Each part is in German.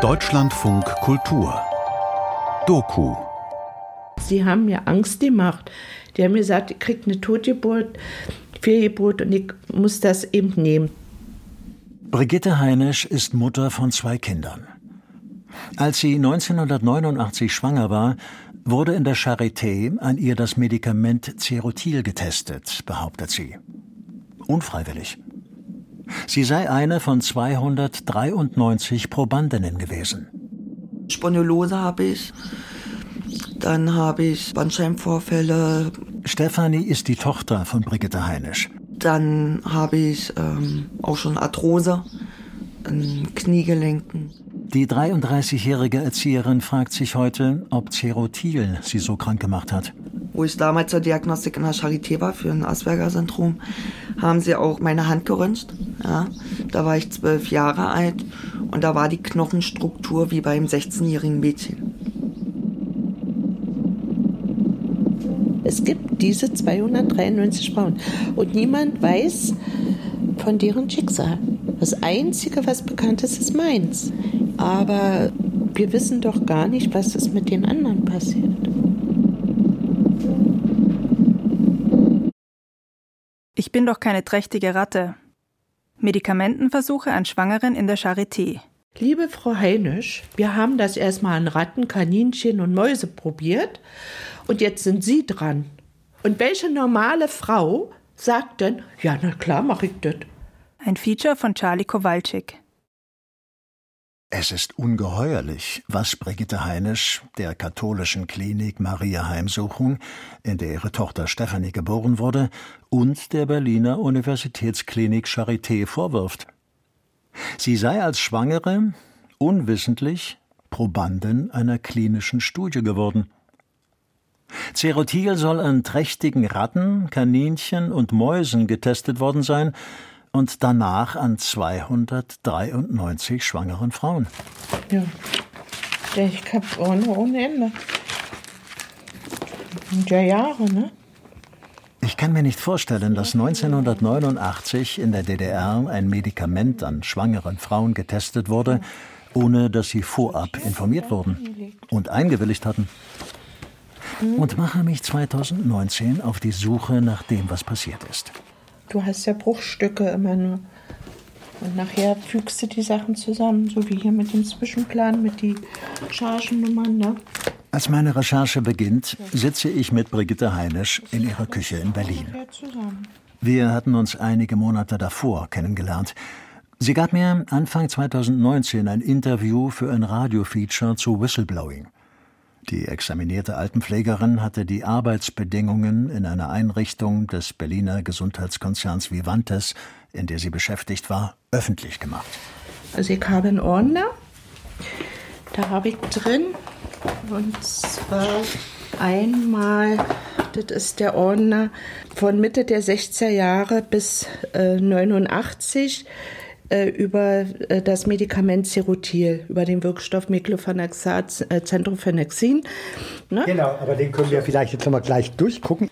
Deutschlandfunk Kultur Doku Sie haben mir Angst gemacht. Die haben mir gesagt, ich kriege eine Totgeburt, Fehlgeburt und ich muss das eben nehmen. Brigitte Heinisch ist Mutter von zwei Kindern. Als sie 1989 schwanger war, wurde in der Charité an ihr das Medikament Cerutil getestet, behauptet sie. Unfreiwillig. Sie sei eine von 293 Probandinnen gewesen. Spondylose habe ich, dann habe ich Bandscheibenvorfälle. Stefanie ist die Tochter von Brigitte Heinisch. Dann habe ich ähm, auch schon Arthrose an Kniegelenken. Die 33-jährige Erzieherin fragt sich heute, ob Cerotil sie so krank gemacht hat. Wo ich damals zur Diagnostik in der Charité war für ein Asperger-Syndrom, haben sie auch meine Hand geröntgt. Ja, da war ich zwölf Jahre alt und da war die Knochenstruktur wie beim 16-jährigen Mädchen. Es gibt diese 293 Frauen und niemand weiß von deren Schicksal. Das Einzige, was bekannt ist, ist meins. Aber wir wissen doch gar nicht, was ist mit den anderen passiert. Ich bin doch keine trächtige Ratte. Medikamentenversuche an Schwangeren in der Charité. Liebe Frau Heinisch, wir haben das erstmal an Ratten, Kaninchen und Mäuse probiert und jetzt sind Sie dran. Und welche normale Frau sagt denn, ja, na klar, mach ich das? Ein Feature von Charlie Kowalczyk. Es ist ungeheuerlich, was Brigitte Heinisch der katholischen Klinik Maria Heimsuchung, in der ihre Tochter Stephanie geboren wurde, und der Berliner Universitätsklinik Charité vorwirft. Sie sei als Schwangere unwissentlich Probandin einer klinischen Studie geworden. Cerotil soll an trächtigen Ratten, Kaninchen und Mäusen getestet worden sein, und danach an 293 schwangeren Frauen. Ja, ich habe ohne, ohne Ende. Ja, Jahre, ne? Ich kann mir nicht vorstellen, dass 1989 in der DDR ein Medikament an schwangeren Frauen getestet wurde, ohne dass sie vorab informiert wurden und eingewilligt hatten. Und mache mich 2019 auf die Suche nach dem, was passiert ist. Du hast ja Bruchstücke immer nur. Und nachher fügst du die Sachen zusammen, so wie hier mit dem Zwischenplan, mit den Chargennummern. Ne? Als meine Recherche beginnt, sitze ich mit Brigitte Heinisch in ihrer Küche in Berlin. Wir hatten uns einige Monate davor kennengelernt. Sie gab mir Anfang 2019 ein Interview für ein Radiofeature zu Whistleblowing. Die examinierte Altenpflegerin hatte die Arbeitsbedingungen in einer Einrichtung des Berliner Gesundheitskonzerns Vivantes, in der sie beschäftigt war, öffentlich gemacht. Also ich habe einen Ordner, da habe ich drin, und zwar einmal, das ist der Ordner von Mitte der 60er Jahre bis äh, 89 äh, über äh, das Medikament Cerutil, über den Wirkstoff Meclofanaxat, äh, Centrofenexin. Ne? Genau, aber den können wir vielleicht jetzt nochmal gleich durchgucken.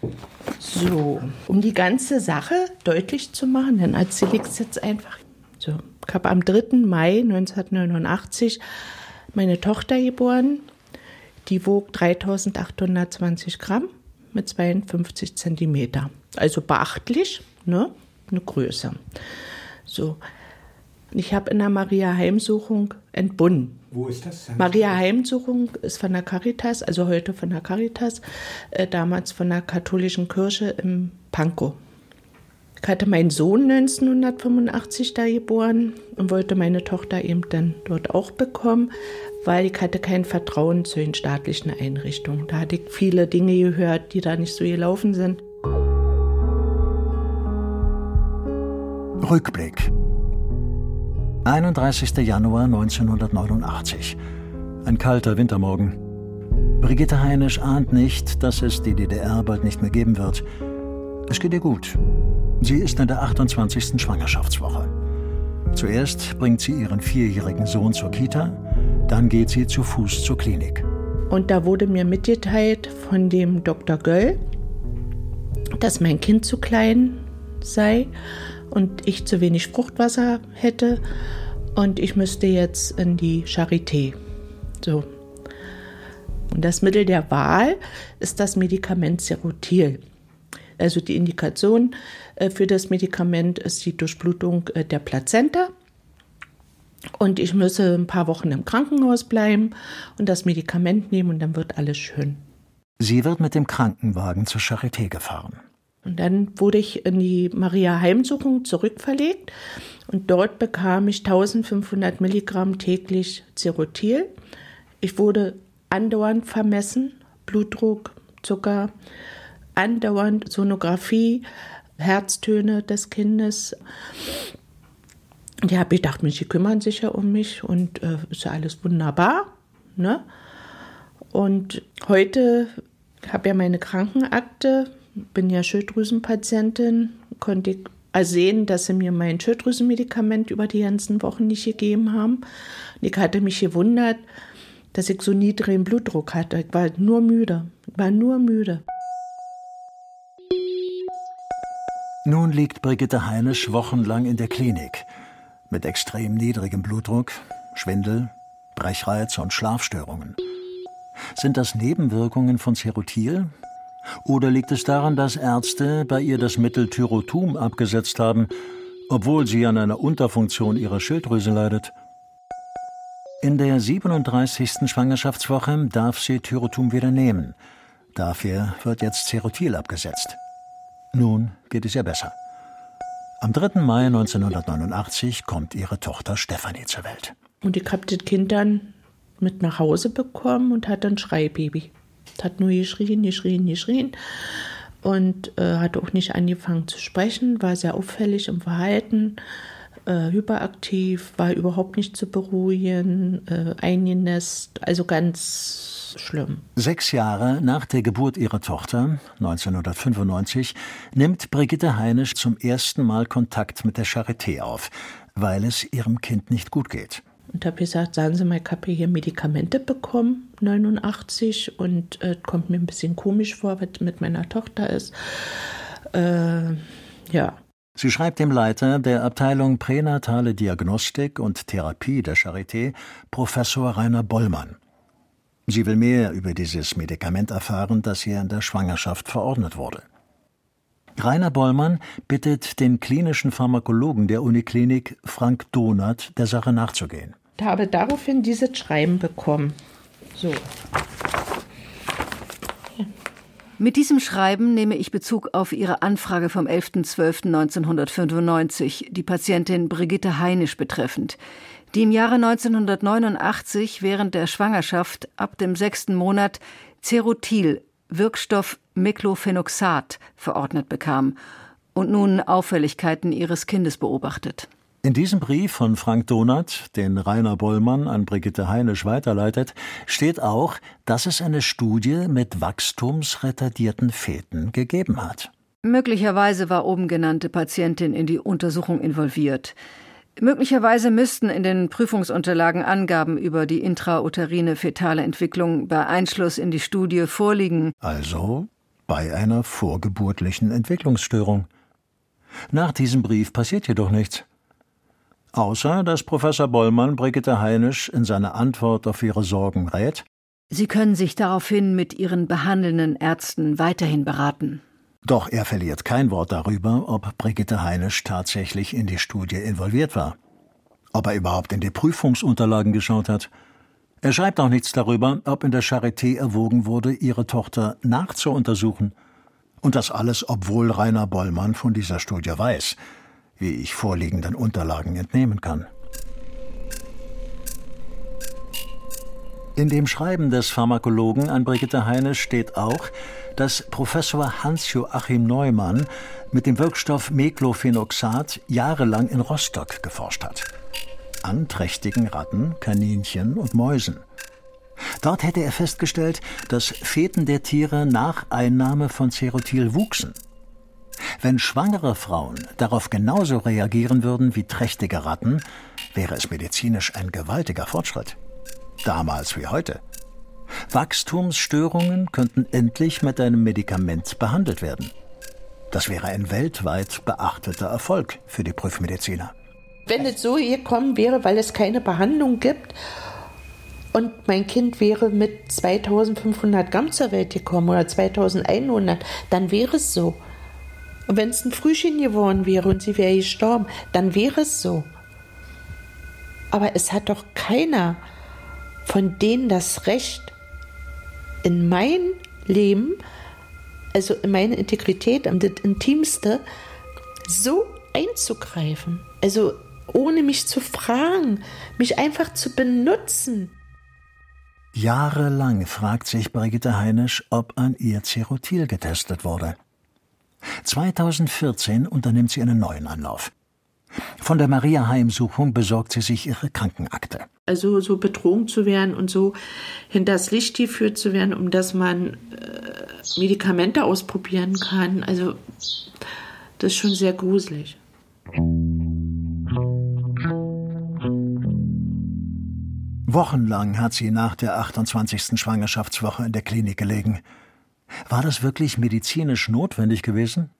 So, um die ganze Sache deutlich zu machen, dann erzähle ich es jetzt einfach. So, ich habe am 3. Mai 1989 meine Tochter geboren. Die wog 3820 Gramm mit 52 Zentimeter. Also beachtlich, ne? Eine Größe. So, ich habe in der Maria Heimsuchung entbunden. Wo ist das? Maria Heimsuchung ist von der Caritas, also heute von der Caritas, äh, damals von der katholischen Kirche im Pankow. Ich hatte meinen Sohn 1985 da geboren und wollte meine Tochter eben dann dort auch bekommen, weil ich hatte kein Vertrauen zu den staatlichen Einrichtungen. Da hatte ich viele Dinge gehört, die da nicht so gelaufen sind. Rückblick 31. Januar 1989. Ein kalter Wintermorgen. Brigitte Heinisch ahnt nicht, dass es die DDR bald nicht mehr geben wird. Es geht ihr gut. Sie ist in der 28. Schwangerschaftswoche. Zuerst bringt sie ihren vierjährigen Sohn zur Kita, dann geht sie zu Fuß zur Klinik. Und da wurde mir mitgeteilt von dem Dr. Göll, dass mein Kind zu klein sei und ich zu wenig Fruchtwasser hätte und ich müsste jetzt in die Charité. So. Und das Mittel der Wahl ist das Medikament Serotil. Also die Indikation äh, für das Medikament ist die Durchblutung äh, der Plazenta. Und ich müsse ein paar Wochen im Krankenhaus bleiben und das Medikament nehmen und dann wird alles schön. Sie wird mit dem Krankenwagen zur Charité gefahren. Und dann wurde ich in die Maria Heimsuchung zurückverlegt und dort bekam ich 1500 Milligramm täglich Cerotil. Ich wurde andauernd vermessen, Blutdruck, Zucker, andauernd Sonographie, Herztöne des Kindes. Ja, ich dachte, die kümmern sich ja um mich und äh, ist ja alles wunderbar. Ne? Und heute habe ja meine Krankenakte, bin ja Schilddrüsenpatientin, konnte ich sehen, dass sie mir mein Schilddrüsenmedikament über die ganzen Wochen nicht gegeben haben. Und ich hatte mich gewundert, dass ich so niedrigen Blutdruck hatte. Ich war nur müde. Ich war nur müde. Nun liegt Brigitte Heinisch wochenlang in der Klinik mit extrem niedrigem Blutdruck, Schwindel, Brechreiz und Schlafstörungen. Sind das Nebenwirkungen von Cerutil? Oder liegt es daran, dass Ärzte bei ihr das Mittel Tyrotum abgesetzt haben, obwohl sie an einer Unterfunktion ihrer Schilddrüse leidet? In der 37. Schwangerschaftswoche darf sie Tyrotum wieder nehmen. Dafür wird jetzt Cerutil abgesetzt. Nun geht es ihr besser. Am 3. Mai 1989 kommt ihre Tochter Stefanie zur Welt. Und ich habe das Kind dann mit nach Hause bekommen und hatte ein Schreibaby. Hat nur geschrien, geschrien, geschrien und äh, hat auch nicht angefangen zu sprechen, war sehr auffällig im Verhalten äh, hyperaktiv, war überhaupt nicht zu beruhigen, äh, eingenässt, also ganz schlimm. Sechs Jahre nach der Geburt ihrer Tochter, 1995, nimmt Brigitte Heinisch zum ersten Mal Kontakt mit der Charité auf, weil es ihrem Kind nicht gut geht. Und habe gesagt, sagen Sie mal, ich habe hier Medikamente bekommen, 89, und äh, kommt mir ein bisschen komisch vor, was mit meiner Tochter ist. Äh, ja. Sie schreibt dem Leiter der Abteilung Pränatale Diagnostik und Therapie der Charité, Professor Rainer Bollmann. Sie will mehr über dieses Medikament erfahren, das ihr in der Schwangerschaft verordnet wurde. Rainer Bollmann bittet den klinischen Pharmakologen der Uniklinik, Frank Donath, der Sache nachzugehen. Habe daraufhin dieses Schreiben bekommen. So. Mit diesem Schreiben nehme ich Bezug auf Ihre Anfrage vom 11.12.1995, die Patientin Brigitte Heinisch betreffend, die im Jahre 1989 während der Schwangerschaft ab dem sechsten Monat Cerutil, Wirkstoff Meclofenoxat, verordnet bekam und nun Auffälligkeiten ihres Kindes beobachtet. In diesem Brief von Frank Donath, den Rainer Bollmann an Brigitte Heinisch weiterleitet, steht auch, dass es eine Studie mit wachstumsretardierten Feten gegeben hat. Möglicherweise war oben genannte Patientin in die Untersuchung involviert. Möglicherweise müssten in den Prüfungsunterlagen Angaben über die intrauterine fetale Entwicklung bei Einschluss in die Studie vorliegen. Also bei einer vorgeburtlichen Entwicklungsstörung. Nach diesem Brief passiert jedoch nichts. Außer dass Professor Bollmann Brigitte Heinisch in seiner Antwort auf ihre Sorgen rät. Sie können sich daraufhin mit Ihren behandelnden Ärzten weiterhin beraten. Doch er verliert kein Wort darüber, ob Brigitte Heinisch tatsächlich in die Studie involviert war. Ob er überhaupt in die Prüfungsunterlagen geschaut hat. Er schreibt auch nichts darüber, ob in der Charité erwogen wurde, ihre Tochter nachzuuntersuchen. Und das alles, obwohl Rainer Bollmann von dieser Studie weiß wie ich vorliegenden Unterlagen entnehmen kann. In dem Schreiben des Pharmakologen an Brigitte Heine steht auch, dass Professor Hans-Joachim Neumann mit dem Wirkstoff Meclofenoxat jahrelang in Rostock geforscht hat. An trächtigen Ratten, Kaninchen und Mäusen. Dort hätte er festgestellt, dass Feten der Tiere nach Einnahme von Cerotil wuchsen – wenn schwangere Frauen darauf genauso reagieren würden wie trächtige Ratten, wäre es medizinisch ein gewaltiger Fortschritt. Damals wie heute. Wachstumsstörungen könnten endlich mit einem Medikament behandelt werden. Das wäre ein weltweit beachteter Erfolg für die Prüfmediziner. Wenn es so gekommen wäre, weil es keine Behandlung gibt und mein Kind wäre mit 2500 Gramm zur Welt gekommen oder 2100, dann wäre es so. Und wenn es ein Frühchen geworden wäre und sie wäre gestorben, dann wäre es so. Aber es hat doch keiner von denen das Recht, in mein Leben, also in meine Integrität, in das Intimste, so einzugreifen. Also ohne mich zu fragen, mich einfach zu benutzen. Jahrelang fragt sich Brigitte Heinisch, ob an ihr Cerotil getestet wurde. 2014 unternimmt sie einen neuen Anlauf. Von der Maria-Heimsuchung besorgt sie sich ihre Krankenakte. Also so betrogen zu werden und so hinters Licht geführt zu werden, um dass man äh, Medikamente ausprobieren kann. Also das ist schon sehr gruselig. Wochenlang hat sie nach der 28. Schwangerschaftswoche in der Klinik gelegen. War das wirklich medizinisch notwendig gewesen?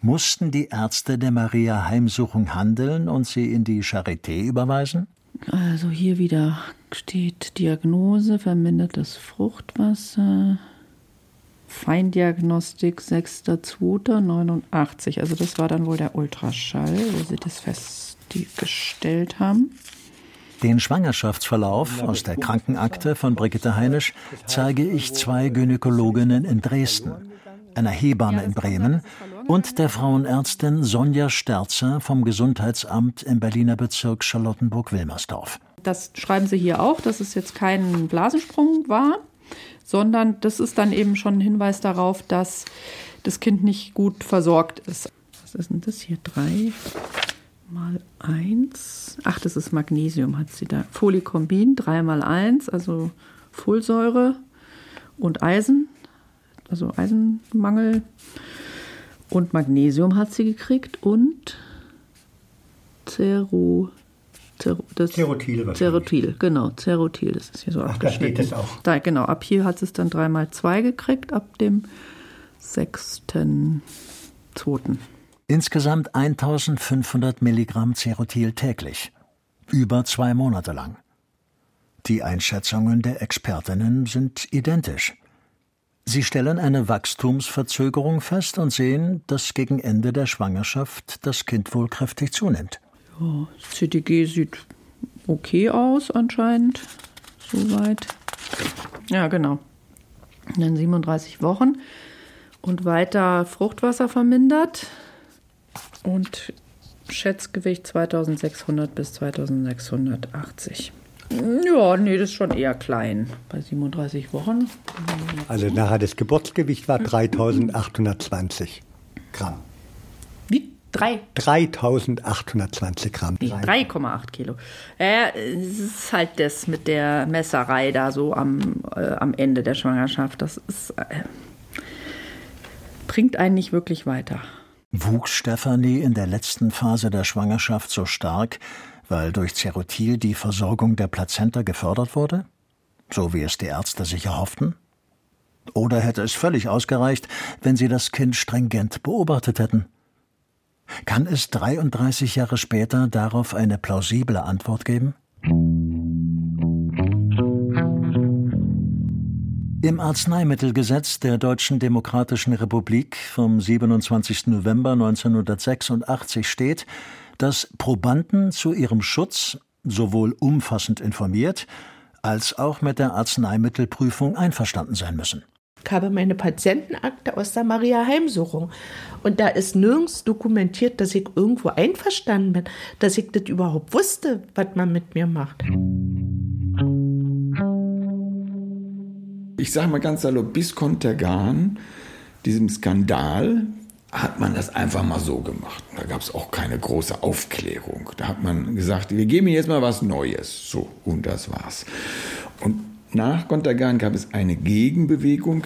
Mussten die Ärzte der Maria Heimsuchung handeln und sie in die Charité überweisen? Also hier wieder steht Diagnose, vermindertes Fruchtwasser, Feindiagnostik 6.2.89. Also das war dann wohl der Ultraschall, wo sie das festgestellt haben. Den Schwangerschaftsverlauf aus der Krankenakte von Brigitte Heinisch zeige ich zwei Gynäkologinnen in Dresden, einer Hebamme in Bremen und der Frauenärztin Sonja Sterzer vom Gesundheitsamt im Berliner Bezirk Charlottenburg-Wilmersdorf. Das schreiben Sie hier auch, dass es jetzt kein Blasensprung war, sondern das ist dann eben schon ein Hinweis darauf, dass das Kind nicht gut versorgt ist. Was ist denn das hier? Drei mal eins. Ach, das ist Magnesium, hat sie da. Folikombin, drei mal eins, also Folsäure und Eisen, also Eisenmangel. Und Magnesium hat sie gekriegt und Zero, Zero, das Cerotil Cerotil, genau, Cerotil, das ist hier so Ach, da steht es auch. Da, genau, ab hier hat es dann dreimal zwei gekriegt, ab dem sechsten, zweiten. Insgesamt 1500 Milligramm Cerotil täglich. Über zwei Monate lang. Die Einschätzungen der Expertinnen sind identisch. Sie stellen eine Wachstumsverzögerung fest und sehen, dass gegen Ende der Schwangerschaft das Kind wohl kräftig zunimmt. Ja, CTG sieht okay aus anscheinend. Soweit. Ja, genau. Dann 37 Wochen und weiter Fruchtwasser vermindert und Schätzgewicht 2600 bis 2680. Ja, nee, das ist schon eher klein. Bei 37 Wochen. Also nachher das Geburtsgewicht war 3820 Gramm. Wie? Drei? 3820 Gramm. Nee, 3,8 Kilo. Ja, es ist halt das mit der Messerei da so am, äh, am Ende der Schwangerschaft. Das ist, äh, bringt einen nicht wirklich weiter. Wuchs Stefanie in der letzten Phase der Schwangerschaft so stark, weil durch Cerotil die Versorgung der Plazenta gefördert wurde? So wie es die Ärzte sich erhofften? Oder hätte es völlig ausgereicht, wenn sie das Kind stringent beobachtet hätten? Kann es 33 Jahre später darauf eine plausible Antwort geben? Im Arzneimittelgesetz der Deutschen Demokratischen Republik vom 27. November 1986 steht, dass Probanden zu ihrem Schutz sowohl umfassend informiert als auch mit der Arzneimittelprüfung einverstanden sein müssen. Ich habe meine Patientenakte aus der Maria-Heimsuchung. Und da ist nirgends dokumentiert, dass ich irgendwo einverstanden bin, dass ich das überhaupt wusste, was man mit mir macht. Ich sage mal ganz salopp, bis Kontergan, diesem Skandal, hat man das einfach mal so gemacht. Da gab es auch keine große Aufklärung. Da hat man gesagt, wir geben jetzt mal was Neues. So, und das war's. Und nach Kontergan gab es eine Gegenbewegung,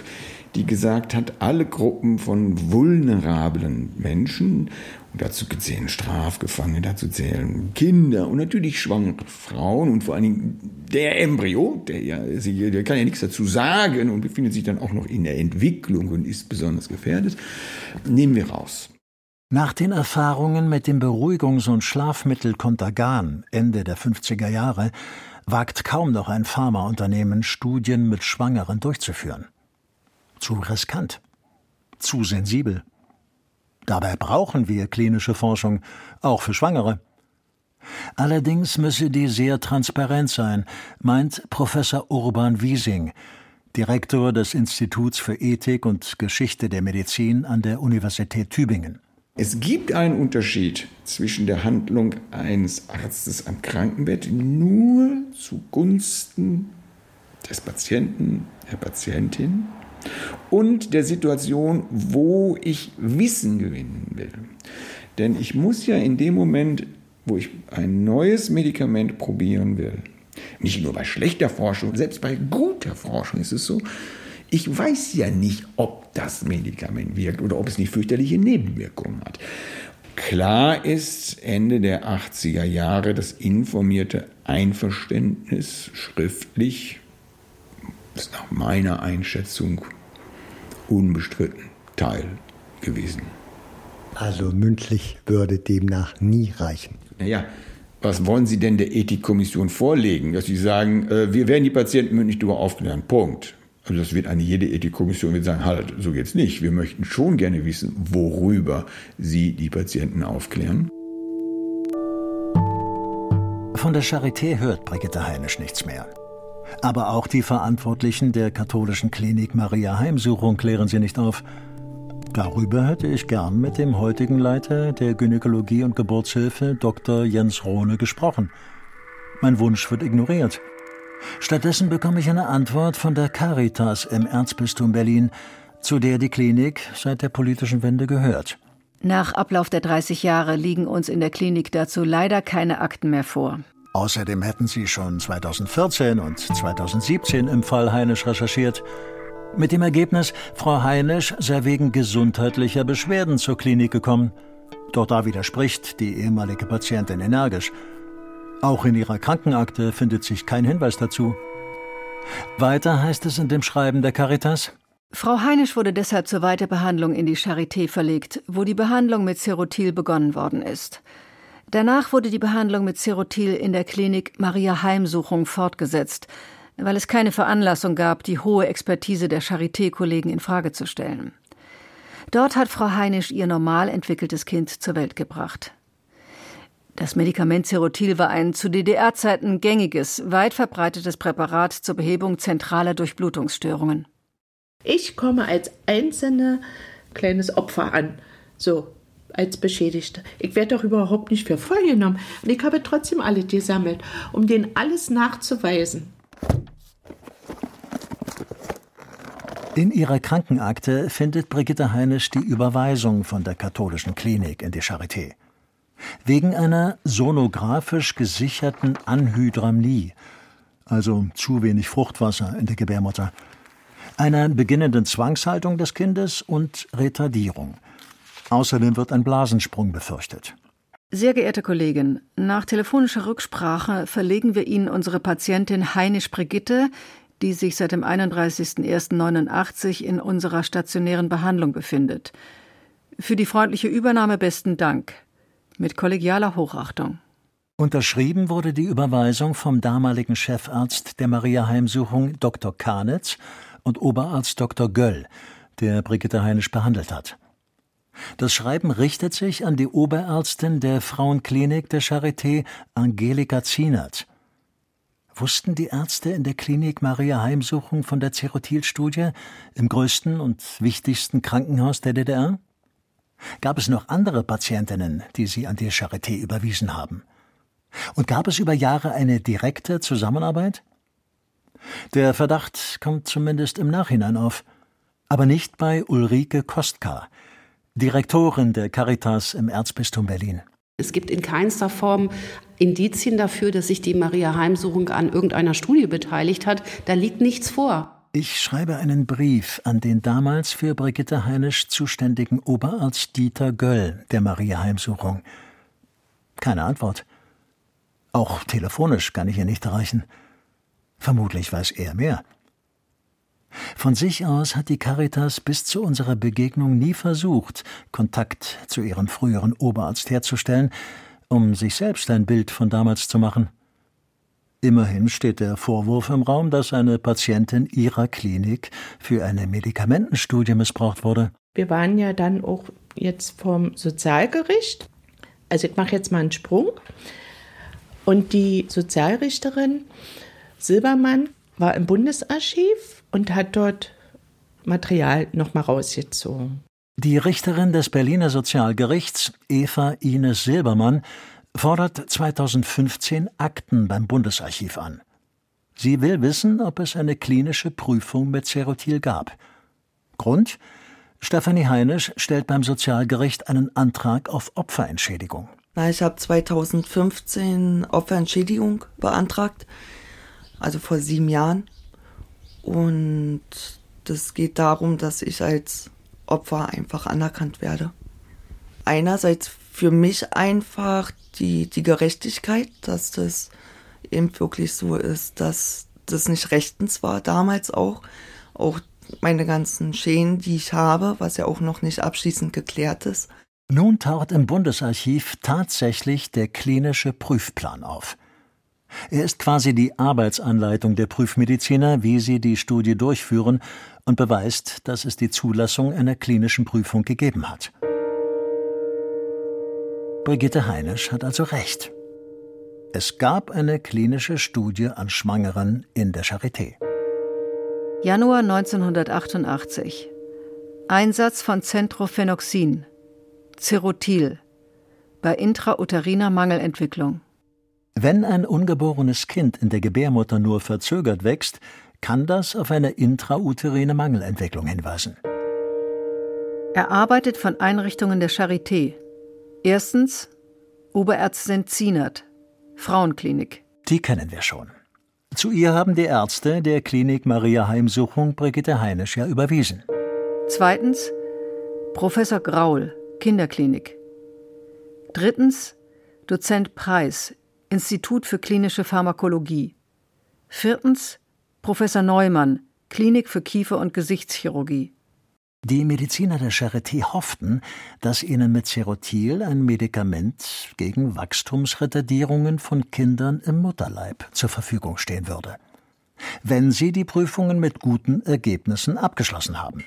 die gesagt hat, alle Gruppen von vulnerablen Menschen, und dazu zählen Strafgefangene, dazu zählen Kinder und natürlich schwangere Frauen und vor allen Dingen der Embryo, der, ja, der kann ja nichts dazu sagen und befindet sich dann auch noch in der Entwicklung und ist besonders gefährdet, nehmen wir raus. Nach den Erfahrungen mit dem Beruhigungs- und Schlafmittel Contagan Ende der 50er Jahre wagt kaum noch ein Pharmaunternehmen, Studien mit Schwangeren durchzuführen. Zu riskant, zu sensibel. Dabei brauchen wir klinische Forschung, auch für Schwangere. Allerdings müsse die sehr transparent sein, meint Professor Urban Wiesing, Direktor des Instituts für Ethik und Geschichte der Medizin an der Universität Tübingen. Es gibt einen Unterschied zwischen der Handlung eines Arztes am Krankenbett nur zugunsten des Patienten, der Patientin und der Situation, wo ich Wissen gewinnen will. Denn ich muss ja in dem Moment, wo ich ein neues Medikament probieren will, nicht nur bei schlechter Forschung, selbst bei guter Forschung ist es so, ich weiß ja nicht, ob das Medikament wirkt oder ob es nicht fürchterliche Nebenwirkungen hat. Klar ist Ende der 80er Jahre das informierte Einverständnis schriftlich, ist nach meiner Einschätzung unbestritten Teil gewesen. Also mündlich würde demnach nie reichen. Naja, was wollen Sie denn der Ethikkommission vorlegen? Dass Sie sagen, äh, wir werden die Patienten mündlich darüber aufklären. Punkt. Also das wird eine jede Ethikkommission wird sagen, halt, so geht's nicht. Wir möchten schon gerne wissen, worüber Sie die Patienten aufklären. Von der Charité hört Brigitte Heinisch nichts mehr. Aber auch die Verantwortlichen der katholischen Klinik Maria Heimsuchung klären sie nicht auf. Darüber hätte ich gern mit dem heutigen Leiter der Gynäkologie und Geburtshilfe, Dr. Jens Rohne, gesprochen. Mein Wunsch wird ignoriert. Stattdessen bekomme ich eine Antwort von der Caritas im Erzbistum Berlin, zu der die Klinik seit der politischen Wende gehört. Nach Ablauf der 30 Jahre liegen uns in der Klinik dazu leider keine Akten mehr vor. Außerdem hätten sie schon 2014 und 2017 im Fall Heinisch recherchiert. Mit dem Ergebnis, Frau Heinisch sei wegen gesundheitlicher Beschwerden zur Klinik gekommen. Doch da widerspricht die ehemalige Patientin energisch. Auch in ihrer Krankenakte findet sich kein Hinweis dazu. Weiter heißt es in dem Schreiben der Caritas. Frau Heinisch wurde deshalb zur Weiterbehandlung in die Charité verlegt, wo die Behandlung mit Serotil begonnen worden ist. Danach wurde die Behandlung mit Serotil in der Klinik Maria Heimsuchung fortgesetzt, weil es keine Veranlassung gab, die hohe Expertise der Charité-Kollegen in Frage zu stellen. Dort hat Frau Heinisch ihr normal entwickeltes Kind zur Welt gebracht. Das Medikament Serotil war ein zu DDR-Zeiten gängiges, weit verbreitetes Präparat zur Behebung zentraler Durchblutungsstörungen. Ich komme als einzelne kleines Opfer an, so als Beschädigte. Ich werde doch überhaupt nicht für voll genommen. Und ich habe trotzdem alle gesammelt, um denen alles nachzuweisen. In ihrer Krankenakte findet Brigitte Heinisch die Überweisung von der katholischen Klinik in die Charité wegen einer sonografisch gesicherten Anhydramnie, also zu wenig Fruchtwasser in der Gebärmutter, einer beginnenden Zwangshaltung des Kindes und Retardierung. Außerdem wird ein Blasensprung befürchtet. Sehr geehrte Kollegin, nach telefonischer Rücksprache verlegen wir Ihnen unsere Patientin Heinisch Brigitte, die sich seit dem 31.01.89 in unserer stationären Behandlung befindet. Für die freundliche Übernahme besten Dank mit kollegialer Hochachtung. Unterschrieben wurde die Überweisung vom damaligen Chefarzt der Maria-Heimsuchung Dr. Karnitz und Oberarzt Dr. Göll, der Brigitte Heinisch behandelt hat. Das Schreiben richtet sich an die Oberärztin der Frauenklinik der Charité, Angelika Zienert. Wussten die Ärzte in der Klinik Maria Heimsuchung von der Cerotil-Studie im größten und wichtigsten Krankenhaus der DDR? Gab es noch andere Patientinnen, die Sie an die Charité überwiesen haben? Und gab es über Jahre eine direkte Zusammenarbeit? Der Verdacht kommt zumindest im Nachhinein auf, aber nicht bei Ulrike Kostka, Direktorin der Caritas im Erzbistum Berlin. Es gibt in keinster Form Indizien dafür, dass sich die Maria Heimsuchung an irgendeiner Studie beteiligt hat. Da liegt nichts vor. Ich schreibe einen Brief an den damals für Brigitte Heinisch zuständigen Oberarzt Dieter Göll der Maria Heimsuchung. Keine Antwort. Auch telefonisch kann ich ihn nicht erreichen. Vermutlich weiß er mehr. Von sich aus hat die Caritas bis zu unserer Begegnung nie versucht, Kontakt zu ihrem früheren Oberarzt herzustellen, um sich selbst ein Bild von damals zu machen. Immerhin steht der Vorwurf im Raum, dass eine Patientin ihrer Klinik für eine Medikamentenstudie missbraucht wurde. Wir waren ja dann auch jetzt vom Sozialgericht. Also ich mache jetzt mal einen Sprung. Und die Sozialrichterin Silbermann war im Bundesarchiv und hat dort Material nochmal rausgezogen. Die Richterin des Berliner Sozialgerichts, Eva Ines Silbermann, fordert 2015 Akten beim Bundesarchiv an. Sie will wissen, ob es eine klinische Prüfung mit Serotil gab. Grund? Stefanie Heinisch stellt beim Sozialgericht einen Antrag auf Opferentschädigung. Na, ich habe 2015 Opferentschädigung beantragt, also vor sieben Jahren. Und das geht darum, dass ich als Opfer einfach anerkannt werde. Einerseits für mich einfach die, die Gerechtigkeit, dass das eben wirklich so ist, dass das nicht rechtens war damals auch. Auch meine ganzen Schäden, die ich habe, was ja auch noch nicht abschließend geklärt ist. Nun taucht im Bundesarchiv tatsächlich der klinische Prüfplan auf. Er ist quasi die Arbeitsanleitung der Prüfmediziner, wie sie die Studie durchführen, und beweist, dass es die Zulassung einer klinischen Prüfung gegeben hat. Brigitte Heinisch hat also recht. Es gab eine klinische Studie an Schwangeren in der Charité. Januar 1988. Einsatz von Centrophenoxin, Cerotil, bei intrauteriner Mangelentwicklung. Wenn ein ungeborenes Kind in der Gebärmutter nur verzögert wächst, kann das auf eine intrauterine Mangelentwicklung hinweisen. Erarbeitet von Einrichtungen der Charité, Erstens Oberärztin Zienert, Frauenklinik. Die kennen wir schon. Zu ihr haben die Ärzte der Klinik Maria Heimsuchung Brigitte Heinisch ja überwiesen. Zweitens Professor Graul, Kinderklinik. Drittens Dozent Preis, Institut für klinische Pharmakologie. Viertens Professor Neumann, Klinik für Kiefer- und Gesichtschirurgie. Die Mediziner der Charité hofften, dass ihnen mit Serotil ein Medikament gegen Wachstumsretardierungen von Kindern im Mutterleib zur Verfügung stehen würde, wenn sie die Prüfungen mit guten Ergebnissen abgeschlossen haben.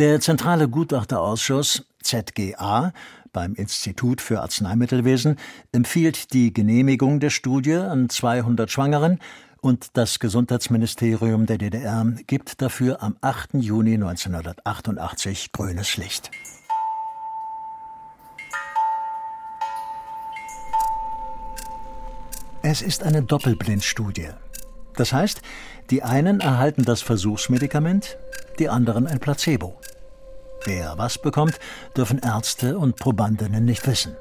Der Zentrale Gutachterausschuss ZGA beim Institut für Arzneimittelwesen empfiehlt die Genehmigung der Studie an 200 Schwangeren und das Gesundheitsministerium der DDR gibt dafür am 8. Juni 1988 grünes Licht. Es ist eine Doppelblindstudie. Das heißt, die einen erhalten das Versuchsmedikament, die anderen ein Placebo. Wer was bekommt, dürfen Ärzte und Probandinnen nicht wissen.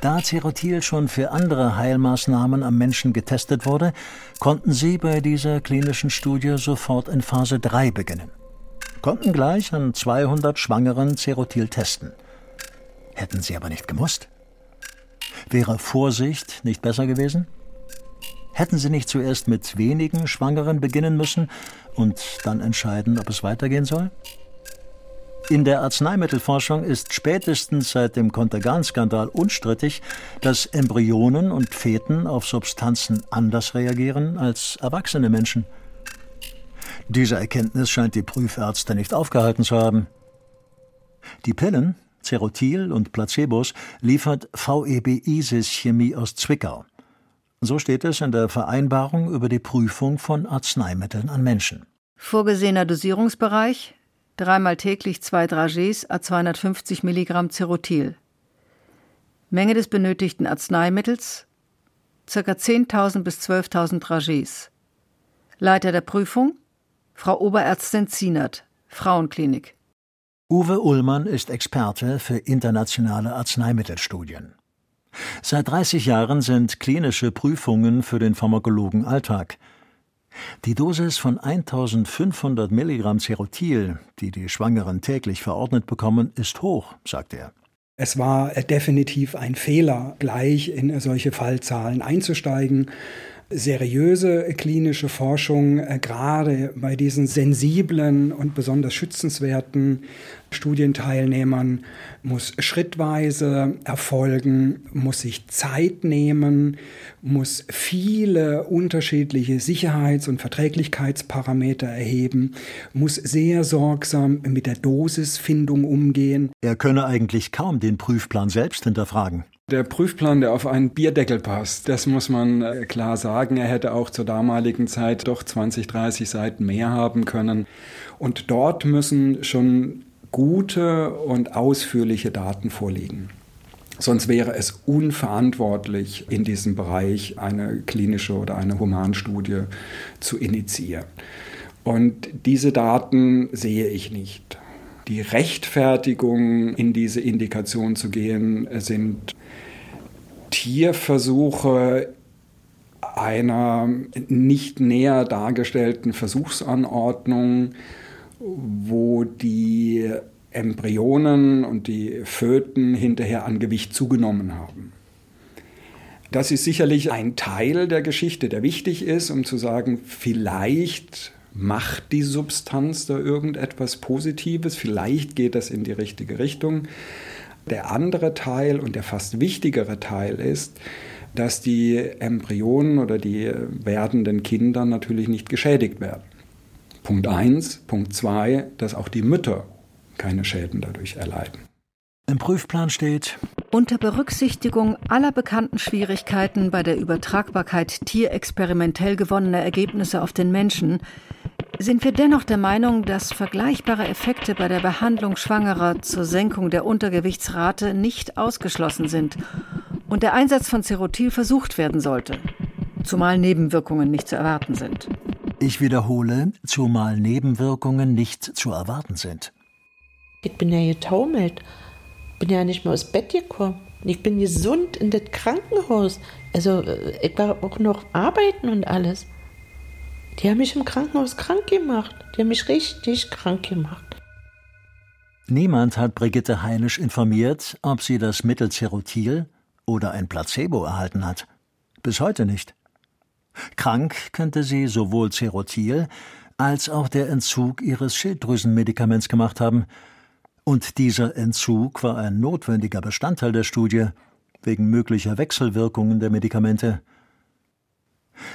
Da Cerotil schon für andere Heilmaßnahmen am Menschen getestet wurde, konnten sie bei dieser klinischen Studie sofort in Phase 3 beginnen. Konnten gleich an 200 Schwangeren Cerotil testen. Hätten sie aber nicht gemusst. Wäre Vorsicht nicht besser gewesen? Hätten sie nicht zuerst mit wenigen Schwangeren beginnen müssen und dann entscheiden, ob es weitergehen soll? In der Arzneimittelforschung ist spätestens seit dem Contergan-Skandal unstrittig, dass Embryonen und Feten auf Substanzen anders reagieren als erwachsene Menschen. Diese Erkenntnis scheint die Prüfärzte nicht aufgehalten zu haben. Die Pillen, Cerotil und Placebos liefert VEB Isis Chemie aus Zwickau. So steht es in der Vereinbarung über die Prüfung von Arzneimitteln an Menschen. Vorgesehener Dosierungsbereich dreimal täglich zwei Dragees a 250 Milligramm Cerotil. Menge des benötigten Arzneimittels ca. 10.000 bis 12.000 Dragees. Leiter der Prüfung Frau Oberärztin Zienert, Frauenklinik. Uwe Ullmann ist Experte für internationale Arzneimittelstudien. Seit 30 Jahren sind klinische Prüfungen für den Pharmakologen Alltag. Die Dosis von 1500 Milligramm Cerotil, die die Schwangeren täglich verordnet bekommen, ist hoch, sagt er. Es war definitiv ein Fehler, gleich in solche Fallzahlen einzusteigen. Seriöse klinische Forschung äh, gerade bei diesen sensiblen und besonders schützenswerten Studienteilnehmern muss schrittweise erfolgen, muss sich Zeit nehmen, muss viele unterschiedliche Sicherheits- und Verträglichkeitsparameter erheben, muss sehr sorgsam mit der Dosisfindung umgehen. Er könne eigentlich kaum den Prüfplan selbst hinterfragen. Der Prüfplan, der auf einen Bierdeckel passt, das muss man äh, klar sagen. Er hätte auch zur damaligen Zeit doch 20, 30 Seiten mehr haben können. Und dort müssen schon gute und ausführliche Daten vorliegen. Sonst wäre es unverantwortlich, in diesem Bereich eine klinische oder eine Humanstudie zu initiieren. Und diese Daten sehe ich nicht. Die Rechtfertigung, in diese Indikation zu gehen, sind Tierversuche einer nicht näher dargestellten Versuchsanordnung, wo die Embryonen und die Föten hinterher an Gewicht zugenommen haben. Das ist sicherlich ein Teil der Geschichte, der wichtig ist, um zu sagen, vielleicht macht die Substanz da irgendetwas Positives, vielleicht geht das in die richtige Richtung. Der andere Teil und der fast wichtigere Teil ist, dass die Embryonen oder die werdenden Kinder natürlich nicht geschädigt werden. Punkt 1. Punkt 2, dass auch die Mütter keine Schäden dadurch erleiden. Im Prüfplan steht, unter Berücksichtigung aller bekannten Schwierigkeiten bei der Übertragbarkeit tierexperimentell gewonnener Ergebnisse auf den Menschen sind wir dennoch der Meinung, dass vergleichbare Effekte bei der Behandlung Schwangerer zur Senkung der Untergewichtsrate nicht ausgeschlossen sind und der Einsatz von Cerotil versucht werden sollte, zumal Nebenwirkungen nicht zu erwarten sind. Ich wiederhole, zumal Nebenwirkungen nicht zu erwarten sind. Ich bin ja getaumelt, bin ja nicht mehr aus Bett gekommen. Ich bin gesund in das Krankenhaus. Also äh, ich war auch noch arbeiten und alles. Die haben mich im Krankenhaus krank gemacht. Die haben mich richtig krank gemacht. Niemand hat Brigitte Heinisch informiert, ob sie das Mittel Cerutil oder ein Placebo erhalten hat. Bis heute nicht. Krank könnte sie sowohl Cerutil als auch der Entzug ihres Schilddrüsenmedikaments gemacht haben. Und dieser Entzug war ein notwendiger Bestandteil der Studie wegen möglicher Wechselwirkungen der Medikamente.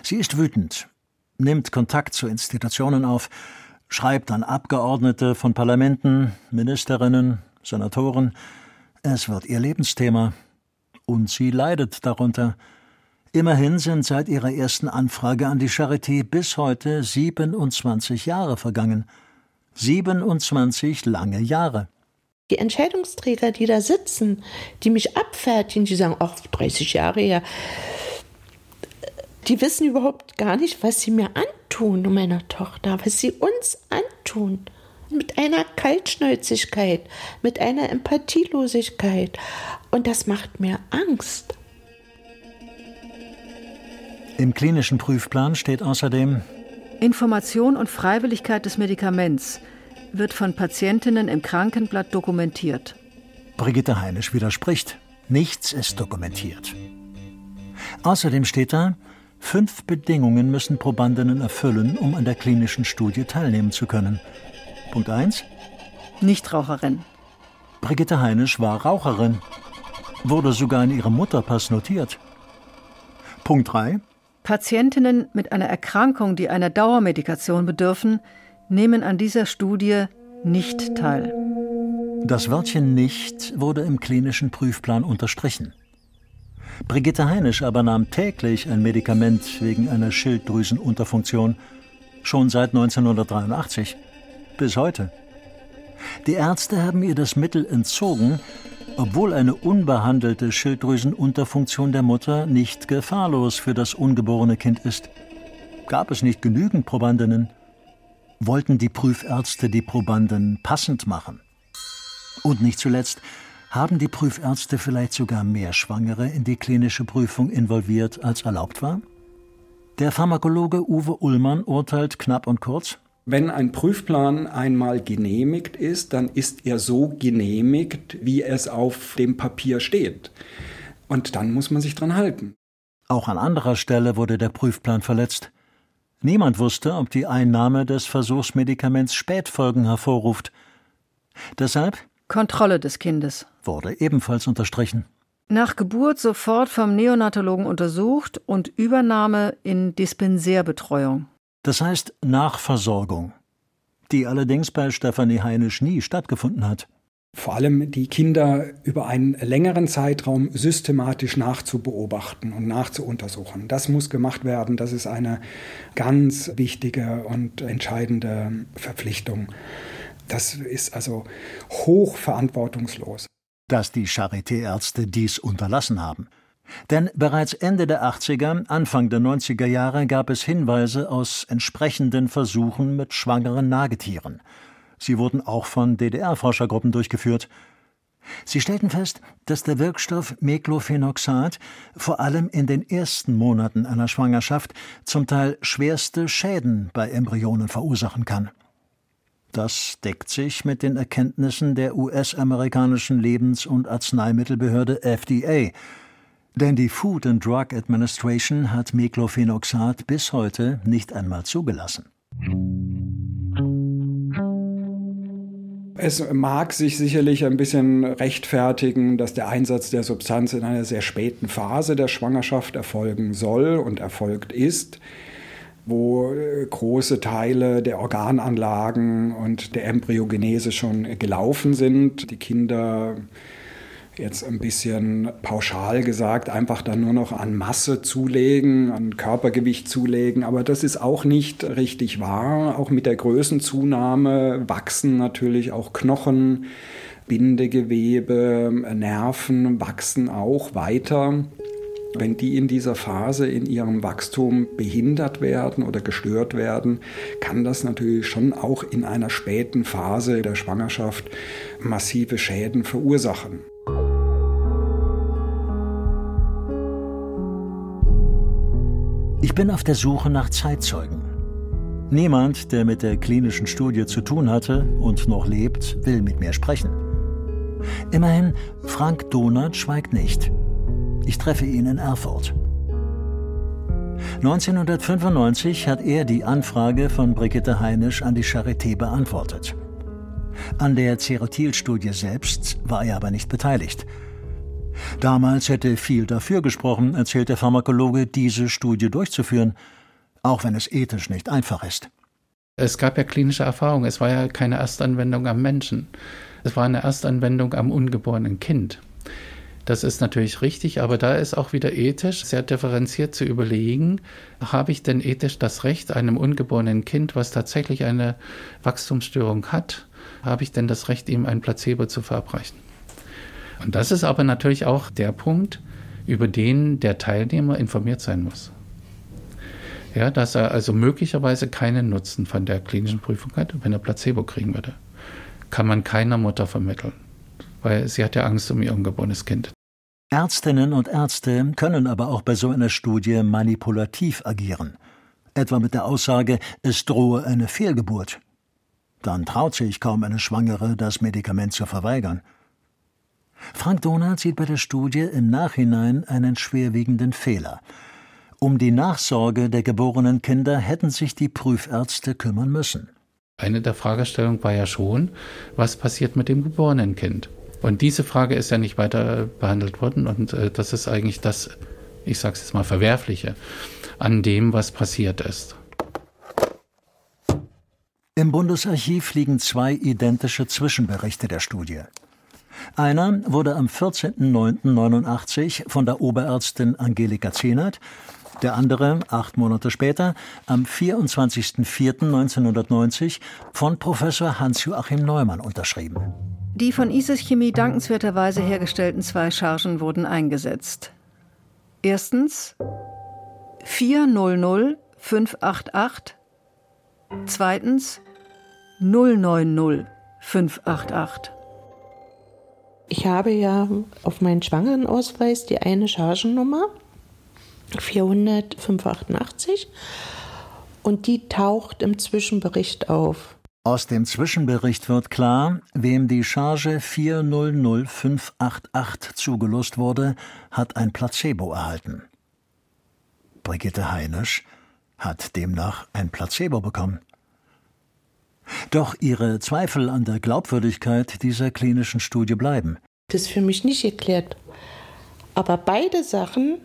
Sie ist wütend nimmt Kontakt zu Institutionen auf, schreibt an Abgeordnete von Parlamenten, Ministerinnen, Senatoren. Es wird ihr Lebensthema. Und sie leidet darunter. Immerhin sind seit ihrer ersten Anfrage an die Charité bis heute 27 Jahre vergangen. 27 lange Jahre. Die Entscheidungsträger, die da sitzen, die mich abfertigen, die sagen, ach, 30 Jahre her, die wissen überhaupt gar nicht, was sie mir antun und meiner Tochter, was sie uns antun. Mit einer Kaltschnäuzigkeit, mit einer Empathielosigkeit. Und das macht mir Angst. Im klinischen Prüfplan steht außerdem Information und Freiwilligkeit des Medikaments wird von Patientinnen im Krankenblatt dokumentiert. Brigitte Heinisch widerspricht. Nichts ist dokumentiert. Außerdem steht da, Fünf Bedingungen müssen Probandinnen erfüllen, um an der klinischen Studie teilnehmen zu können. Punkt 1. Nichtraucherin. Brigitte Heinisch war Raucherin, wurde sogar in ihrem Mutterpass notiert. Punkt 3. Patientinnen mit einer Erkrankung, die einer Dauermedikation bedürfen, nehmen an dieser Studie nicht teil. Das Wörtchen nicht wurde im klinischen Prüfplan unterstrichen. Brigitte Heinisch aber nahm täglich ein Medikament wegen einer Schilddrüsenunterfunktion, schon seit 1983 bis heute. Die Ärzte haben ihr das Mittel entzogen, obwohl eine unbehandelte Schilddrüsenunterfunktion der Mutter nicht gefahrlos für das ungeborene Kind ist. Gab es nicht genügend Probandinnen? Wollten die Prüfärzte die Probanden passend machen? Und nicht zuletzt, haben die Prüfärzte vielleicht sogar mehr Schwangere in die klinische Prüfung involviert, als erlaubt war? Der Pharmakologe Uwe Ullmann urteilt knapp und kurz. Wenn ein Prüfplan einmal genehmigt ist, dann ist er so genehmigt, wie es auf dem Papier steht. Und dann muss man sich dran halten. Auch an anderer Stelle wurde der Prüfplan verletzt. Niemand wusste, ob die Einnahme des Versuchsmedikaments Spätfolgen hervorruft. Deshalb Kontrolle des Kindes wurde ebenfalls unterstrichen. Nach Geburt sofort vom Neonatologen untersucht und Übernahme in Dispensärbetreuung. Das heißt Nachversorgung, die allerdings bei Stefanie Heinisch nie stattgefunden hat. Vor allem die Kinder über einen längeren Zeitraum systematisch nachzubeobachten und nachzuuntersuchen. Das muss gemacht werden. Das ist eine ganz wichtige und entscheidende Verpflichtung. Das ist also hoch verantwortungslos. Dass die Charité-Ärzte dies unterlassen haben. Denn bereits Ende der 80er, Anfang der 90er Jahre gab es Hinweise aus entsprechenden Versuchen mit schwangeren Nagetieren. Sie wurden auch von DDR-Forschergruppen durchgeführt. Sie stellten fest, dass der Wirkstoff Meclofenoxat vor allem in den ersten Monaten einer Schwangerschaft zum Teil schwerste Schäden bei Embryonen verursachen kann. Das deckt sich mit den Erkenntnissen der US-amerikanischen Lebens- und Arzneimittelbehörde FDA. Denn die Food and Drug Administration hat Meclofenoxat bis heute nicht einmal zugelassen. Es mag sich sicherlich ein bisschen rechtfertigen, dass der Einsatz der Substanz in einer sehr späten Phase der Schwangerschaft erfolgen soll und erfolgt ist wo äh, große Teile der Organanlagen und der Embryogenese schon gelaufen sind. Die Kinder jetzt ein bisschen pauschal gesagt, einfach dann nur noch an Masse zulegen, an Körpergewicht zulegen. Aber das ist auch nicht richtig wahr. Auch mit der Größenzunahme wachsen natürlich auch Knochen, Bindegewebe, Nerven wachsen auch weiter. Wenn die in dieser Phase in ihrem Wachstum behindert werden oder gestört werden, kann das natürlich schon auch in einer späten Phase der Schwangerschaft massive Schäden verursachen. Ich bin auf der Suche nach Zeitzeugen. Niemand, der mit der klinischen Studie zu tun hatte und noch lebt, will mit mir sprechen. Immerhin, Frank Donat schweigt nicht. Ich treffe ihn in Erfurt. 1995 hat er die Anfrage von Brigitte Heinisch an die Charité beantwortet. An der Cerotil-Studie selbst war er aber nicht beteiligt. Damals hätte viel dafür gesprochen, erzählt der Pharmakologe, diese Studie durchzuführen, auch wenn es ethisch nicht einfach ist. Es gab ja klinische Erfahrungen. Es war ja keine Erstanwendung am Menschen. Es war eine Erstanwendung am ungeborenen Kind. Das ist natürlich richtig, aber da ist auch wieder ethisch sehr differenziert zu überlegen, habe ich denn ethisch das Recht, einem ungeborenen Kind, was tatsächlich eine Wachstumsstörung hat, habe ich denn das Recht, ihm ein Placebo zu verabreichen? Und das ist aber natürlich auch der Punkt, über den der Teilnehmer informiert sein muss. Ja, dass er also möglicherweise keinen Nutzen von der klinischen Prüfung hat, wenn er Placebo kriegen würde. Kann man keiner Mutter vermitteln weil sie hat ja Angst um ihr ungeborenes Kind. Ärztinnen und Ärzte können aber auch bei so einer Studie manipulativ agieren. Etwa mit der Aussage, es drohe eine Fehlgeburt. Dann traut sich kaum eine Schwangere, das Medikament zu verweigern. Frank Donat sieht bei der Studie im Nachhinein einen schwerwiegenden Fehler. Um die Nachsorge der geborenen Kinder hätten sich die Prüfärzte kümmern müssen. Eine der Fragestellungen war ja schon, was passiert mit dem geborenen Kind? Und diese Frage ist ja nicht weiter behandelt worden und äh, das ist eigentlich das, ich sage es jetzt mal, Verwerfliche an dem, was passiert ist. Im Bundesarchiv liegen zwei identische Zwischenberichte der Studie. Einer wurde am 14.09.89 von der Oberärztin Angelika Zehnert, der andere, acht Monate später, am 24.04.1990 von Professor Hans-Joachim Neumann unterschrieben. Die von ISIS Chemie dankenswerterweise hergestellten zwei Chargen wurden eingesetzt. Erstens 400588, zweitens 090588. Ich habe ja auf meinen Schwangerenausweis die eine Chargennummer 40588 und die taucht im Zwischenbericht auf. Aus dem Zwischenbericht wird klar, wem die Charge 400588 zugelost wurde, hat ein Placebo erhalten. Brigitte Heinisch hat demnach ein Placebo bekommen. Doch ihre Zweifel an der Glaubwürdigkeit dieser klinischen Studie bleiben. Das ist für mich nicht geklärt. Aber beide Sachen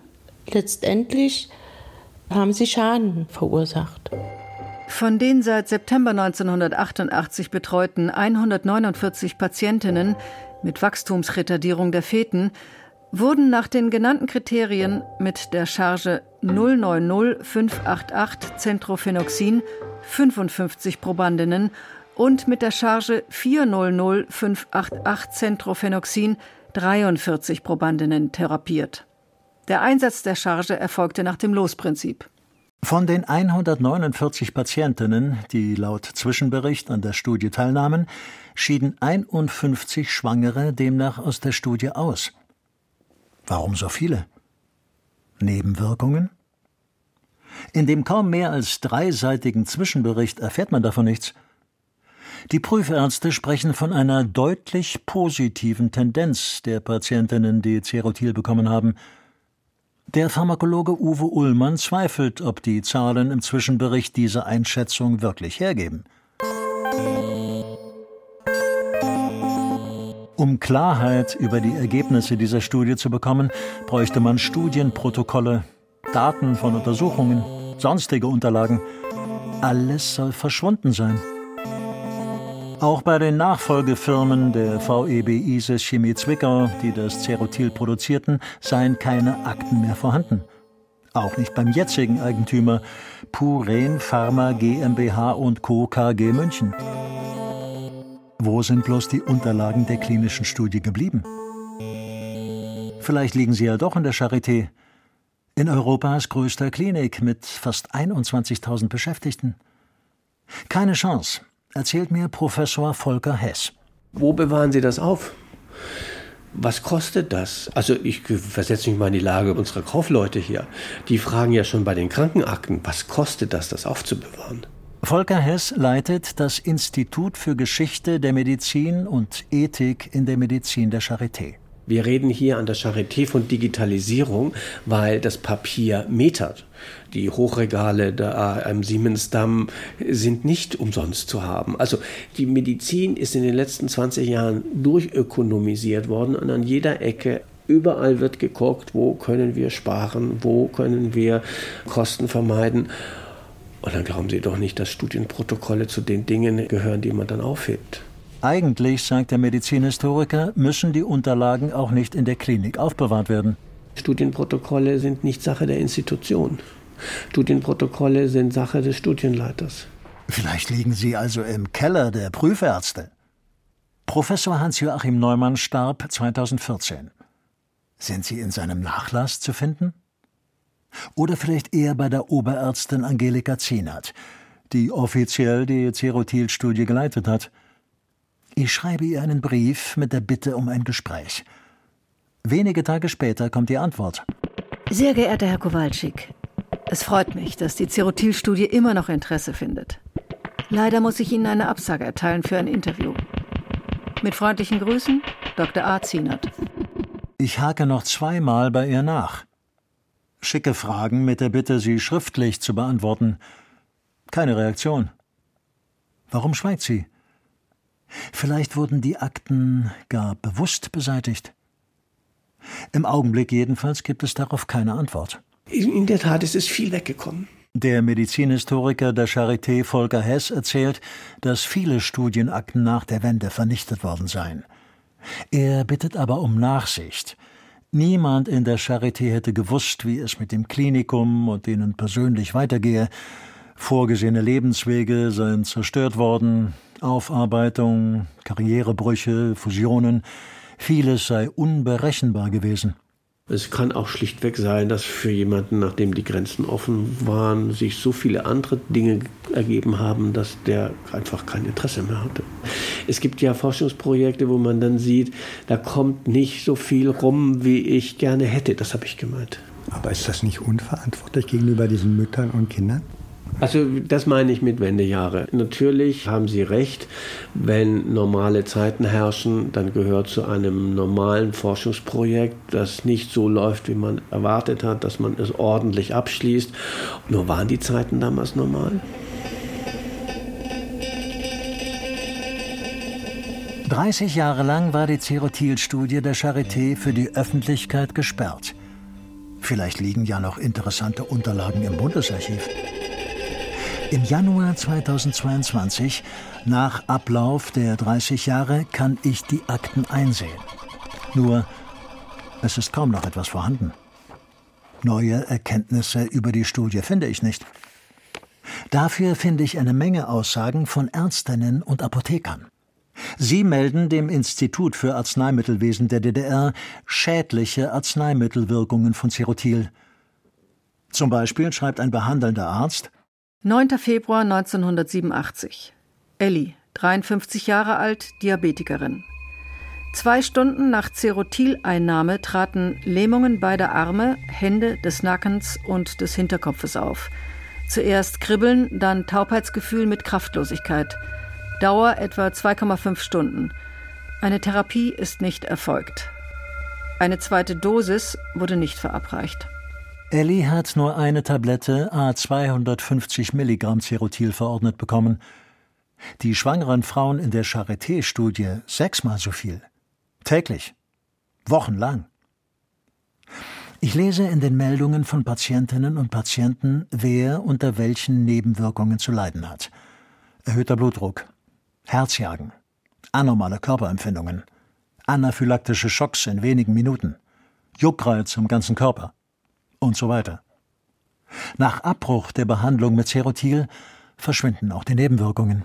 letztendlich haben sie Schaden verursacht. Von den seit September 1988 betreuten 149 Patientinnen mit Wachstumsretardierung der Feten wurden nach den genannten Kriterien mit der Charge 090588 Centrophenoxin 55 Probandinnen und mit der Charge 400588 Centrophenoxin 43 Probandinnen therapiert. Der Einsatz der Charge erfolgte nach dem Losprinzip. Von den 149 Patientinnen, die laut Zwischenbericht an der Studie teilnahmen, schieden 51 Schwangere demnach aus der Studie aus. Warum so viele? Nebenwirkungen? In dem kaum mehr als dreiseitigen Zwischenbericht erfährt man davon nichts. Die Prüfärzte sprechen von einer deutlich positiven Tendenz der Patientinnen, die Cerotil bekommen haben. Der Pharmakologe Uwe Ullmann zweifelt, ob die Zahlen im Zwischenbericht diese Einschätzung wirklich hergeben. Um Klarheit über die Ergebnisse dieser Studie zu bekommen, bräuchte man Studienprotokolle, Daten von Untersuchungen, sonstige Unterlagen. Alles soll verschwunden sein. Auch bei den Nachfolgefirmen der VEB ISIS Chemie Zwickau, die das Cerutil produzierten, seien keine Akten mehr vorhanden. Auch nicht beim jetzigen Eigentümer Puren Pharma GmbH und Co. KG München. Wo sind bloß die Unterlagen der klinischen Studie geblieben? Vielleicht liegen sie ja doch in der Charité, in Europas größter Klinik mit fast 21.000 Beschäftigten. Keine Chance, erzählt mir Professor Volker Hess. Wo bewahren Sie das auf? Was kostet das? Also ich versetze mich mal in die Lage unserer Kaufleute hier. Die fragen ja schon bei den Krankenakten, was kostet das, das aufzubewahren? Volker Hess leitet das Institut für Geschichte der Medizin und Ethik in der Medizin der Charité. Wir reden hier an der Charité von Digitalisierung, weil das Papier metert. Die Hochregale da am Siemensdamm sind nicht umsonst zu haben. Also die Medizin ist in den letzten 20 Jahren durchökonomisiert worden und an jeder Ecke Überall wird geguckt, wo können wir sparen, wo können wir Kosten vermeiden. Und dann glauben Sie doch nicht, dass Studienprotokolle zu den Dingen gehören, die man dann aufhebt. Eigentlich, sagt der Medizinhistoriker, müssen die Unterlagen auch nicht in der Klinik aufbewahrt werden. Studienprotokolle sind nicht Sache der Institution. Studienprotokolle sind Sache des Studienleiters. Vielleicht liegen sie also im Keller der Prüfärzte. Professor Hans-Joachim Neumann starb 2014. Sind sie in seinem Nachlass zu finden? Oder vielleicht eher bei der Oberärztin Angelika Zienert, die offiziell die Cerotil-Studie geleitet hat. Ich schreibe ihr einen Brief mit der Bitte um ein Gespräch. Wenige Tage später kommt die Antwort. Sehr geehrter Herr Kowalczyk, es freut mich, dass die Cerotil-Studie immer noch Interesse findet. Leider muss ich Ihnen eine Absage erteilen für ein Interview. Mit freundlichen Grüßen, Dr. A. Zienert. Ich hake noch zweimal bei ihr nach. Schicke Fragen mit der Bitte, sie schriftlich zu beantworten. Keine Reaktion. Warum schweigt sie? Vielleicht wurden die Akten gar bewusst beseitigt. Im Augenblick jedenfalls gibt es darauf keine Antwort. In der Tat ist es viel weggekommen. Der Medizinhistoriker der Charité Volker Hess erzählt, dass viele Studienakten nach der Wende vernichtet worden seien. Er bittet aber um Nachsicht. Niemand in der Charité hätte gewusst, wie es mit dem Klinikum und ihnen persönlich weitergehe. Vorgesehene Lebenswege seien zerstört worden, Aufarbeitung, Karrierebrüche, Fusionen, vieles sei unberechenbar gewesen. Es kann auch schlichtweg sein, dass für jemanden, nachdem die Grenzen offen waren, sich so viele andere Dinge ergeben haben, dass der einfach kein Interesse mehr hatte. Es gibt ja Forschungsprojekte, wo man dann sieht, da kommt nicht so viel rum, wie ich gerne hätte. Das habe ich gemeint. Aber ist das nicht unverantwortlich gegenüber diesen Müttern und Kindern? Also das meine ich mit Wendejahre. Natürlich haben Sie recht, wenn normale Zeiten herrschen, dann gehört zu einem normalen Forschungsprojekt, das nicht so läuft, wie man erwartet hat, dass man es ordentlich abschließt. Nur waren die Zeiten damals normal? 30 Jahre lang war die Cerotil-Studie der Charité für die Öffentlichkeit gesperrt. Vielleicht liegen ja noch interessante Unterlagen im Bundesarchiv. Im Januar 2022, nach Ablauf der 30 Jahre, kann ich die Akten einsehen. Nur, es ist kaum noch etwas vorhanden. Neue Erkenntnisse über die Studie finde ich nicht. Dafür finde ich eine Menge Aussagen von Ärztinnen und Apothekern. Sie melden dem Institut für Arzneimittelwesen der DDR schädliche Arzneimittelwirkungen von Cerotil. Zum Beispiel schreibt ein behandelnder Arzt 9. Februar 1987. Elli, 53 Jahre alt, Diabetikerin. Zwei Stunden nach Cerotileinnahme traten Lähmungen beider Arme, Hände, des Nackens und des Hinterkopfes auf. Zuerst Kribbeln, dann Taubheitsgefühl mit Kraftlosigkeit. Dauer etwa 2,5 Stunden. Eine Therapie ist nicht erfolgt. Eine zweite Dosis wurde nicht verabreicht. Ellie hat nur eine Tablette a 250 Milligramm Cerotil verordnet bekommen. Die schwangeren Frauen in der Charité-Studie sechsmal so viel. Täglich. Wochenlang. Ich lese in den Meldungen von Patientinnen und Patienten, wer unter welchen Nebenwirkungen zu leiden hat. Erhöhter Blutdruck, Herzjagen, anormale Körperempfindungen, anaphylaktische Schocks in wenigen Minuten, Juckreiz am ganzen Körper und so weiter. Nach Abbruch der Behandlung mit Cerotil verschwinden auch die Nebenwirkungen.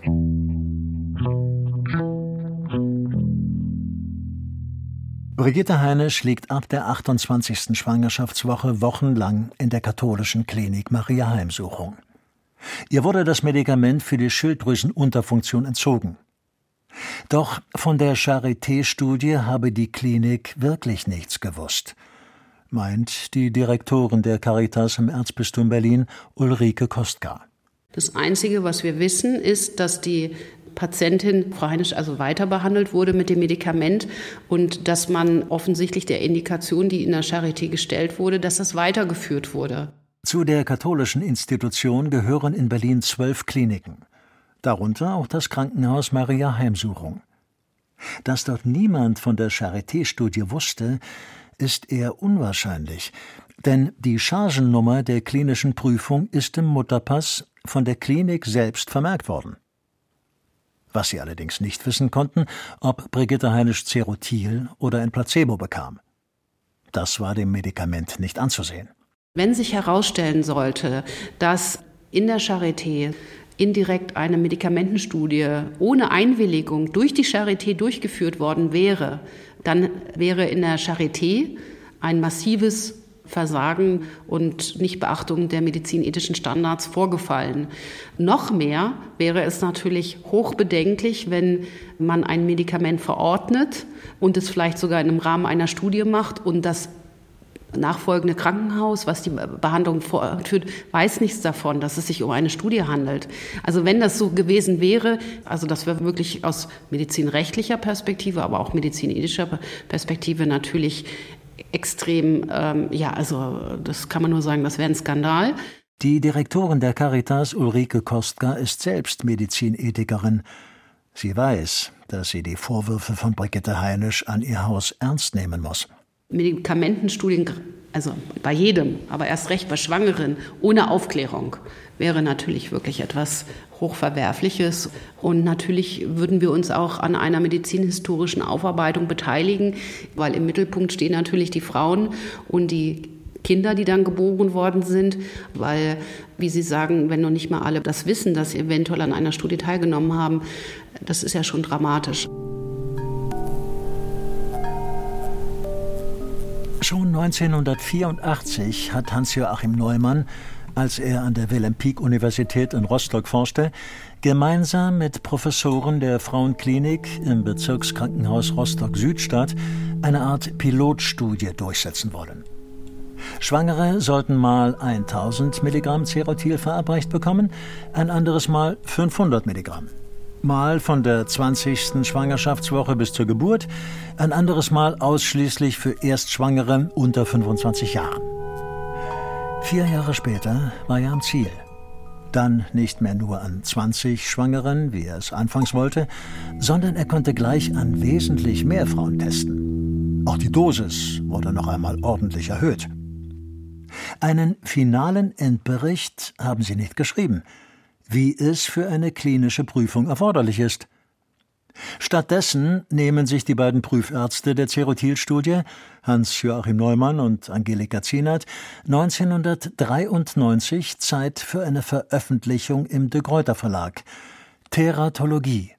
Brigitte Heinisch liegt ab der 28. Schwangerschaftswoche wochenlang in der katholischen Klinik Maria Heimsuchung. Ihr wurde das Medikament für die Schilddrüsenunterfunktion entzogen. Doch von der Charité-Studie habe die Klinik wirklich nichts gewusst – meint die Direktorin der Caritas im Erzbistum Berlin, Ulrike Kostka. Das Einzige, was wir wissen, ist, dass die Patientin, Frau Heinisch, also weiter behandelt wurde mit dem Medikament und dass man offensichtlich der Indikation, die in der Charité gestellt wurde, dass das weitergeführt wurde. Zu der katholischen Institution gehören in Berlin zwölf Kliniken, darunter auch das Krankenhaus Maria Heimsuchung. Dass dort niemand von der Charité-Studie wusste, ist eher unwahrscheinlich, denn die Chargennummer der klinischen Prüfung ist im Mutterpass von der Klinik selbst vermerkt worden. Was sie allerdings nicht wissen konnten, ob Brigitte Heinisch Cerotil oder ein Placebo bekam. Das war dem Medikament nicht anzusehen. Wenn sich herausstellen sollte, dass in der Charité indirekt eine Medikamentenstudie ohne Einwilligung durch die Charité durchgeführt worden wäre, dann wäre in der Charité ein massives Versagen und Nichtbeachtung der medizinethischen Standards vorgefallen. Noch mehr wäre es natürlich hochbedenklich, wenn man ein Medikament verordnet und es vielleicht sogar im Rahmen einer Studie macht und das nachfolgende Krankenhaus, was die Behandlung vorführt, weiß nichts davon, dass es sich um eine Studie handelt. Also wenn das so gewesen wäre, also das wäre wirklich aus medizinrechtlicher Perspektive, aber auch medizinethischer Perspektive natürlich extrem, ähm, ja, also das kann man nur sagen, das wäre ein Skandal. Die Direktorin der Caritas, Ulrike Kostka, ist selbst Medizinethikerin. Sie weiß, dass sie die Vorwürfe von Brigitte Heinisch an ihr Haus ernst nehmen muss. Medikamentenstudien, also bei jedem, aber erst recht bei Schwangeren, ohne Aufklärung, wäre natürlich wirklich etwas Hochverwerfliches. Und natürlich würden wir uns auch an einer medizinhistorischen Aufarbeitung beteiligen, weil im Mittelpunkt stehen natürlich die Frauen und die Kinder, die dann geboren worden sind, weil, wie Sie sagen, wenn noch nicht mal alle das wissen, dass sie eventuell an einer Studie teilgenommen haben, das ist ja schon dramatisch. Schon 1984 hat Hans-Joachim Neumann, als er an der Wilhelm-Pieck-Universität in Rostock forschte, gemeinsam mit Professoren der Frauenklinik im Bezirkskrankenhaus Rostock-Südstadt eine Art Pilotstudie durchsetzen wollen. Schwangere sollten mal 1000 Milligramm Cerotil verabreicht bekommen, ein anderes Mal 500 Milligramm. Mal von der 20. Schwangerschaftswoche bis zur Geburt, ein anderes Mal ausschließlich für Erstschwangere unter 25 Jahren. Vier Jahre später war er am Ziel. Dann nicht mehr nur an 20 Schwangeren, wie er es anfangs wollte, sondern er konnte gleich an wesentlich mehr Frauen testen. Auch die Dosis wurde noch einmal ordentlich erhöht. Einen finalen Endbericht haben sie nicht geschrieben, wie es für eine klinische Prüfung erforderlich ist. Stattdessen nehmen sich die beiden Prüfärzte der Cerotil-Studie, Hans-Joachim Neumann und Angelika Zienert, 1993 Zeit für eine Veröffentlichung im De Gruyter Verlag. Teratologie.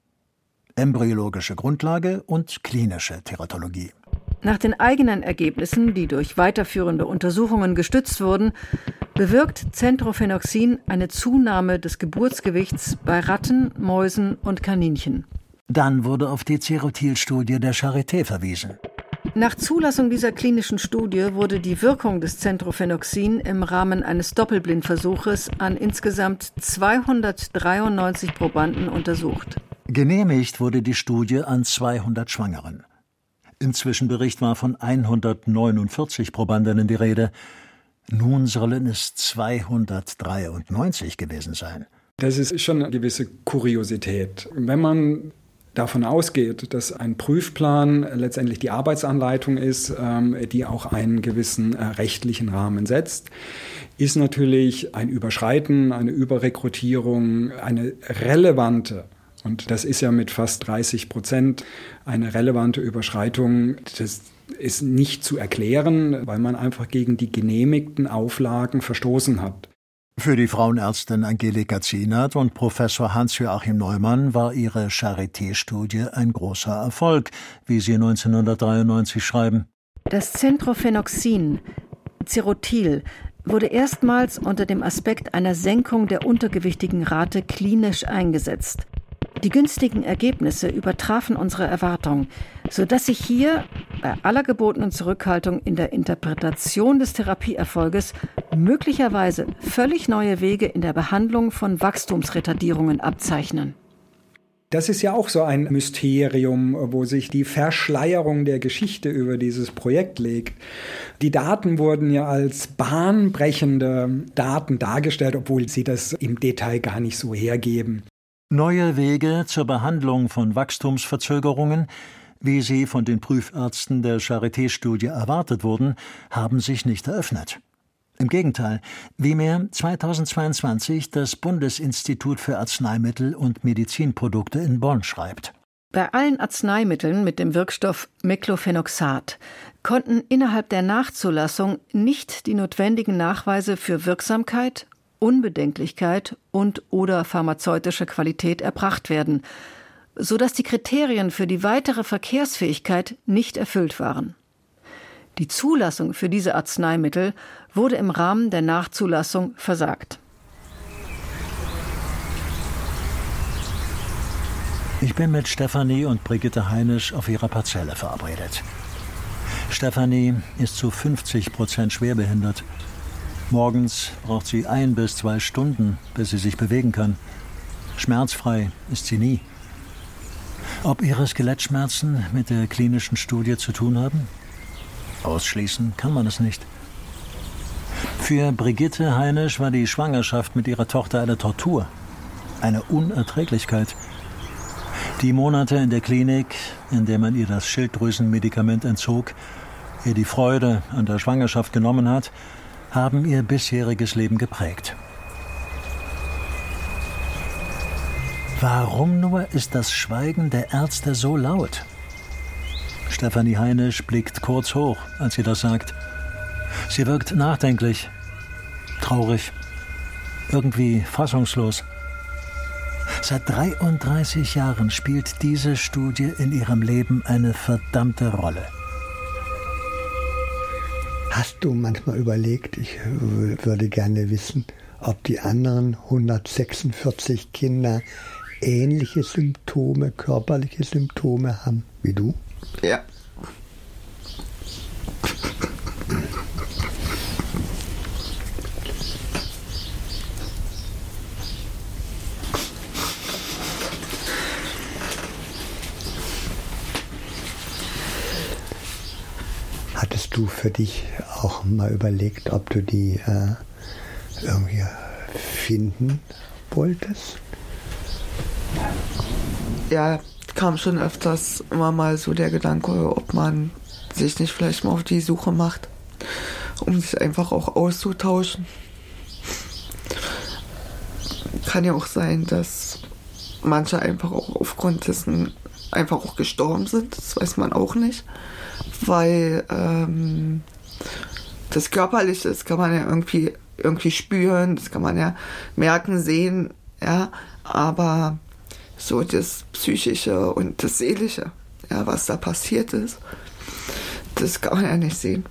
Embryologische Grundlage und klinische Teratologie. Nach den eigenen Ergebnissen, die durch weiterführende Untersuchungen gestützt wurden, bewirkt Centrophenoxin eine Zunahme des Geburtsgewichts bei Ratten, Mäusen und Kaninchen. Dann wurde auf die Cerotil-Studie der Charité verwiesen. Nach Zulassung dieser klinischen Studie wurde die Wirkung des Centrophenoxin im Rahmen eines Doppelblindversuches an insgesamt 293 Probanden untersucht. Genehmigt wurde die Studie an 200 Schwangeren. Im Zwischenbericht war von 149 Probandinnen die Rede. Nun sollen es 293 gewesen sein. Das ist schon eine gewisse Kuriosität. Wenn man davon ausgeht, dass ein Prüfplan letztendlich die Arbeitsanleitung ist, ähm, die auch einen gewissen äh, rechtlichen Rahmen setzt, ist natürlich ein Überschreiten, eine Überrekrutierung eine relevante und das ist ja mit fast 30 Prozent eine relevante Überschreitung. Das ist nicht zu erklären, weil man einfach gegen die genehmigten Auflagen verstoßen hat. Für die Frauenärztin Angelika Zienert und Professor Hans-Joachim Neumann war ihre Charité-Studie ein großer Erfolg, wie sie 1993 schreiben. Das Centrophenoxin, Cerotil, wurde erstmals unter dem Aspekt einer Senkung der untergewichtigen Rate klinisch eingesetzt. Die günstigen Ergebnisse übertrafen unsere Erwartung, sodass sich hier bei aller gebotenen Zurückhaltung in der Interpretation des Therapieerfolges möglicherweise völlig neue Wege in der Behandlung von Wachstumsretardierungen abzeichnen. Das ist ja auch so ein Mysterium, wo sich die Verschleierung der Geschichte über dieses Projekt legt. Die Daten wurden ja als bahnbrechende Daten dargestellt, obwohl sie das im Detail gar nicht so hergeben. Neue Wege zur Behandlung von Wachstumsverzögerungen, wie sie von den Prüfärzten der Charité-Studie erwartet wurden, haben sich nicht eröffnet. Im Gegenteil, wie mir 2022 das Bundesinstitut für Arzneimittel und Medizinprodukte in Bonn schreibt. Bei allen Arzneimitteln mit dem Wirkstoff Meclofenoxat konnten innerhalb der Nachzulassung nicht die notwendigen Nachweise für Wirksamkeit, Unbedenklichkeit und oder pharmazeutische Qualität erbracht werden, so dass die Kriterien für die weitere Verkehrsfähigkeit nicht erfüllt waren. Die Zulassung für diese Arzneimittel wurde im Rahmen der Nachzulassung versagt. Ich bin mit Stefanie und Brigitte Heinisch auf ihrer Parzelle verabredet. Stefanie ist zu 50 Prozent schwerbehindert Morgens braucht sie ein bis zwei Stunden, bis sie sich bewegen kann. Schmerzfrei ist sie nie. Ob ihre Skelettschmerzen mit der klinischen Studie zu tun haben? Ausschließen kann man es nicht. Für Brigitte Heinisch war die Schwangerschaft mit ihrer Tochter eine Tortur, eine Unerträglichkeit. Die Monate in der Klinik, in der man ihr das Schilddrüsenmedikament entzog, ihr die Freude an der Schwangerschaft genommen hat, haben ihr bisheriges Leben geprägt. Warum nur ist das Schweigen der Ärzte so laut? Stefanie Heinisch blickt kurz hoch, als sie das sagt. Sie wirkt nachdenklich, traurig, irgendwie fassungslos. Seit 33 Jahren spielt diese Studie in ihrem Leben eine verdammte Rolle. Hast du manchmal überlegt, ich würde gerne wissen, ob die anderen 146 Kinder ähnliche Symptome, körperliche Symptome haben wie du? Ja. Du für dich auch mal überlegt, ob du die äh, irgendwie finden wolltest? Ja, kam schon öfters immer mal so der Gedanke, ob man sich nicht vielleicht mal auf die Suche macht, um sich einfach auch auszutauschen. Kann ja auch sein, dass manche einfach auch aufgrund dessen einfach auch gestorben sind. Das weiß man auch nicht. Weil ähm, das Körperliche, das kann man ja irgendwie, irgendwie spüren, das kann man ja merken, sehen, ja. Aber so das Psychische und das Seelische, ja, was da passiert ist, das kann man ja nicht sehen.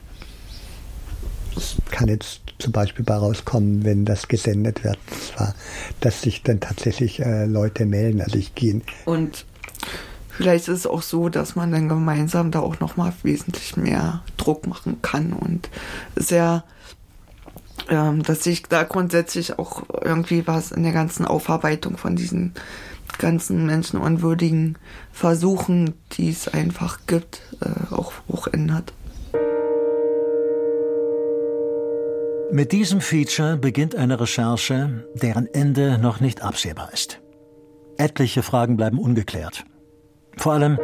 Es kann jetzt zum Beispiel bei rauskommen, wenn das gesendet wird, zwar, dass sich dann tatsächlich äh, Leute melden. Also ich gehe. Und vielleicht ist es auch so, dass man dann gemeinsam da auch nochmal wesentlich mehr Druck machen kann und sehr, ähm, dass sich da grundsätzlich auch irgendwie was in der ganzen Aufarbeitung von diesen ganzen menschenunwürdigen Versuchen, die es einfach gibt, äh, auch, auch ändert. Mit diesem Feature beginnt eine Recherche, deren Ende noch nicht absehbar ist. Etliche Fragen bleiben ungeklärt. Vor allem,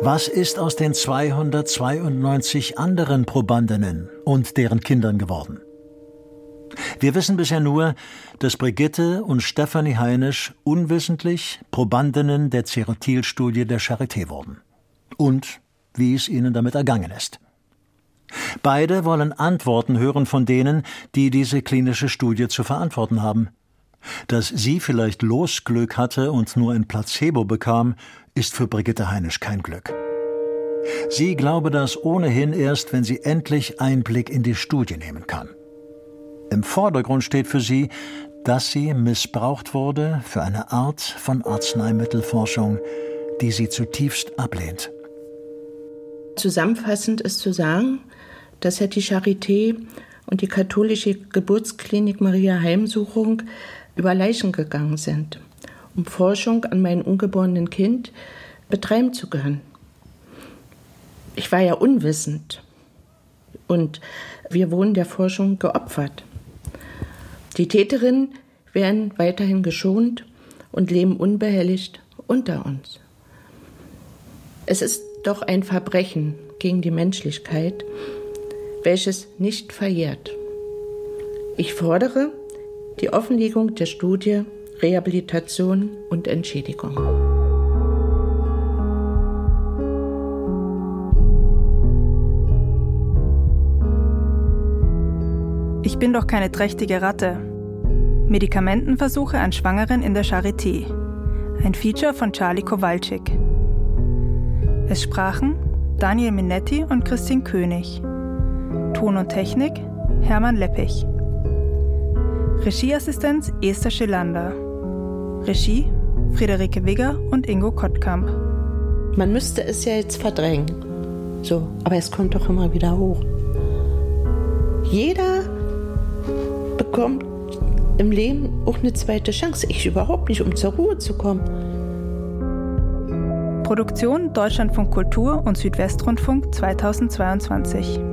was ist aus den 292 anderen Probandinnen und deren Kindern geworden? Wir wissen bisher nur, dass Brigitte und Stefanie Heinisch unwissentlich Probandinnen der Ceretil-Studie der Charité wurden. Und wie es ihnen damit ergangen ist. Beide wollen Antworten hören von denen, die diese klinische Studie zu verantworten haben. Dass sie vielleicht Losglück hatte und nur ein Placebo bekam, ist für Brigitte Heinisch kein Glück. Sie glaube das ohnehin erst, wenn sie endlich Einblick in die Studie nehmen kann. Im Vordergrund steht für sie, dass sie missbraucht wurde für eine Art von Arzneimittelforschung, die sie zutiefst ablehnt. Zusammenfassend ist zu sagen, dass ja die Charité und die katholische Geburtsklinik Maria Heimsuchung über Leichen gegangen sind, um Forschung an meinem ungeborenen Kind betreiben zu können. Ich war ja unwissend und wir wurden der Forschung geopfert. Die Täterinnen werden weiterhin geschont und leben unbehelligt unter uns. Es ist doch ein Verbrechen gegen die Menschlichkeit, welches nicht verjährt. Ich fordere die Offenlegung der Studie, Rehabilitation und Entschädigung. Ich bin doch keine trächtige Ratte. Medikamentenversuche an Schwangeren in der Charité. Ein Feature von Charlie Kowalczyk. Es sprachen Daniel Minetti und Christine König. Ton und Technik Hermann Leppich. Regieassistenz Esther Schelander. Regie Friederike Wigger und Ingo Kottkamp. Man müsste es ja jetzt verdrängen. So, aber es kommt doch immer wieder hoch. Jeder bekommt im Leben auch eine zweite Chance. Ich überhaupt nicht, um zur Ruhe zu kommen. Produktion Deutschlandfunk Kultur und Südwestrundfunk 2022.